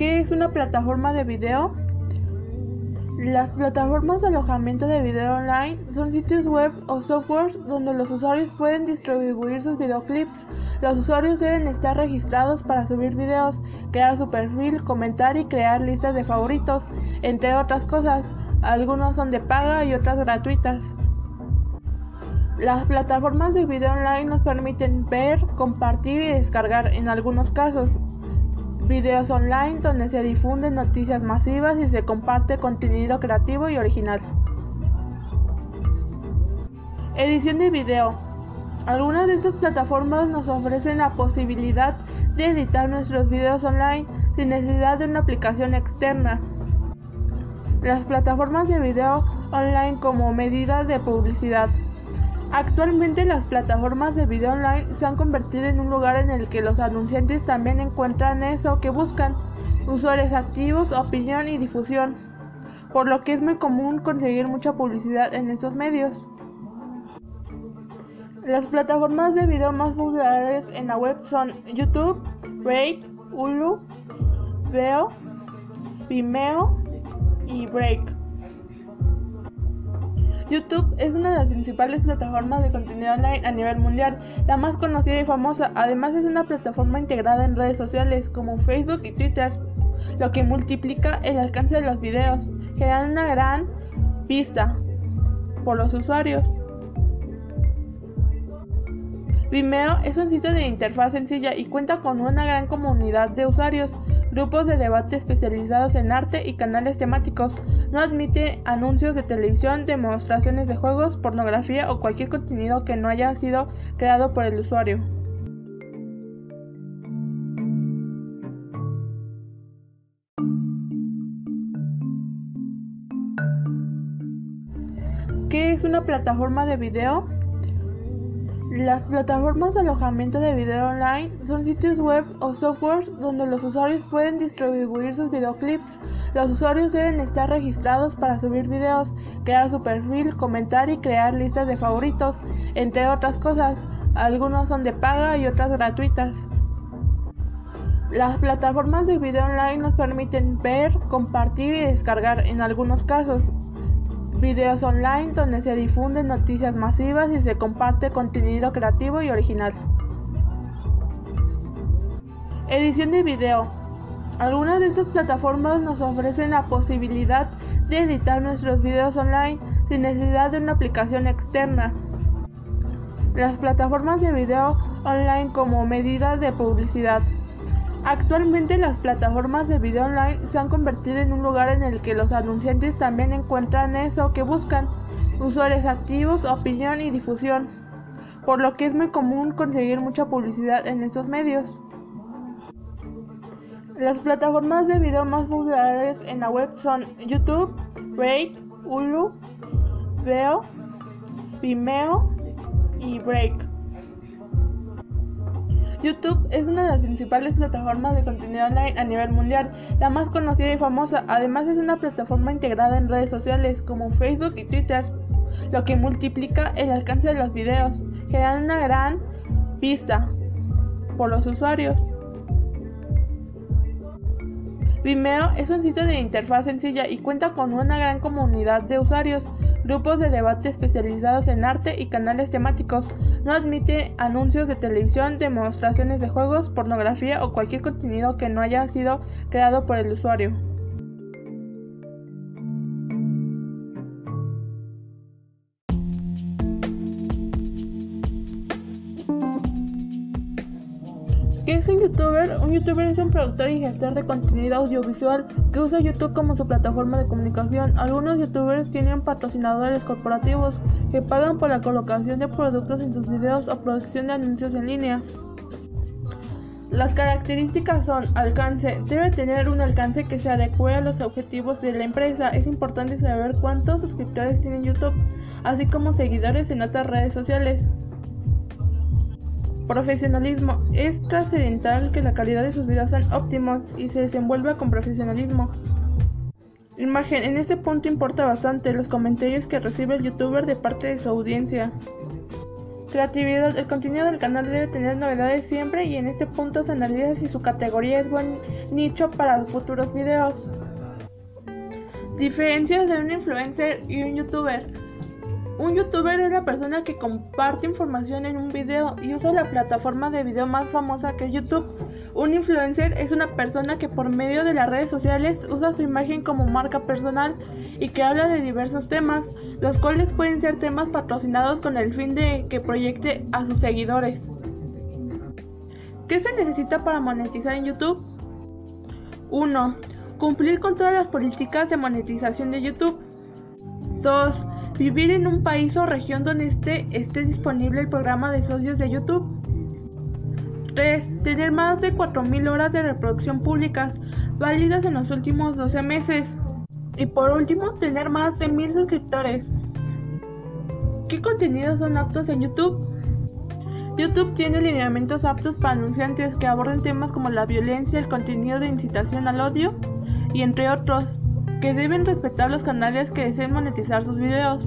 ¿Qué es una plataforma de video? Las plataformas de alojamiento de video online son sitios web o software donde los usuarios pueden distribuir sus videoclips. Los usuarios deben estar registrados para subir videos, crear su perfil, comentar y crear listas de favoritos, entre otras cosas. Algunos son de paga y otras gratuitas. Las plataformas de video online nos permiten ver, compartir y descargar en algunos casos videos online donde se difunden noticias masivas y se comparte contenido creativo y original. Edición de video. Algunas de estas plataformas nos ofrecen la posibilidad de editar nuestros videos online sin necesidad de una aplicación externa. Las plataformas de video online como medida de publicidad. Actualmente las plataformas de video online se han convertido en un lugar en el que los anunciantes también encuentran eso que buscan, usuarios activos, opinión y difusión, por lo que es muy común conseguir mucha publicidad en estos medios. Las plataformas de video más populares en la web son YouTube, Break, Hulu, Veo, Vimeo y Break. YouTube es una de las principales plataformas de contenido online a nivel mundial, la más conocida y famosa. Además es una plataforma integrada en redes sociales como Facebook y Twitter, lo que multiplica el alcance de los videos, generando una gran vista por los usuarios. Vimeo es un sitio de interfaz sencilla y cuenta con una gran comunidad de usuarios, grupos de debate especializados en arte y canales temáticos. No admite anuncios de televisión, demostraciones de juegos, pornografía o cualquier contenido que no haya sido creado por el usuario. ¿Qué es una plataforma de video? Las plataformas de alojamiento de video online son sitios web o software donde los usuarios pueden distribuir sus videoclips. Los usuarios deben estar registrados para subir videos, crear su perfil, comentar y crear listas de favoritos, entre otras cosas. Algunos son de paga y otras gratuitas. Las plataformas de video online nos permiten ver, compartir y descargar en algunos casos videos online donde se difunden noticias masivas y se comparte contenido creativo y original. Edición de video. Algunas de estas plataformas nos ofrecen la posibilidad de editar nuestros videos online sin necesidad de una aplicación externa. Las plataformas de video online como medida de publicidad. Actualmente las plataformas de video online se han convertido en un lugar en el que los anunciantes también encuentran eso que buscan, usuarios activos, opinión y difusión, por lo que es muy común conseguir mucha publicidad en estos medios. Las plataformas de video más populares en la web son YouTube, Break, Hulu, Veo, Vimeo y Break. YouTube es una de las principales plataformas de contenido online a nivel mundial, la más conocida y famosa. Además es una plataforma integrada en redes sociales como Facebook y Twitter, lo que multiplica el alcance de los videos, generando una gran vista por los usuarios. Vimeo es un sitio de interfaz sencilla y cuenta con una gran comunidad de usuarios, grupos de debate especializados en arte y canales temáticos. No admite anuncios de televisión, demostraciones de juegos, pornografía o cualquier contenido que no haya sido creado por el usuario. ¿Qué es un youtuber? Un youtuber es un productor y gestor de contenido audiovisual que usa YouTube como su plataforma de comunicación. Algunos youtubers tienen patrocinadores corporativos que pagan por la colocación de productos en sus videos o producción de anuncios en línea. Las características son alcance. Debe tener un alcance que se adecue a los objetivos de la empresa. Es importante saber cuántos suscriptores tiene YouTube, así como seguidores en otras redes sociales. Profesionalismo. Es trascendental que la calidad de sus videos sean óptimos y se desenvuelva con profesionalismo. Imagen. En este punto importa bastante los comentarios que recibe el youtuber de parte de su audiencia. Creatividad. El contenido del canal debe tener novedades siempre y en este punto se analiza si su categoría es buen nicho para futuros videos. Diferencias de un influencer y un youtuber. Un youtuber es la persona que comparte información en un video y usa la plataforma de video más famosa que es YouTube. Un influencer es una persona que por medio de las redes sociales usa su imagen como marca personal y que habla de diversos temas, los cuales pueden ser temas patrocinados con el fin de que proyecte a sus seguidores. ¿Qué se necesita para monetizar en YouTube? 1. Cumplir con todas las políticas de monetización de YouTube. 2. Vivir en un país o región donde esté, esté disponible el programa de socios de YouTube. 3. Tener más de 4.000 horas de reproducción públicas válidas en los últimos 12 meses. Y por último, tener más de 1.000 suscriptores. ¿Qué contenidos son aptos en YouTube? YouTube tiene lineamientos aptos para anunciantes que aborden temas como la violencia, el contenido de incitación al odio, y entre otros, que deben respetar los canales que deseen monetizar sus videos.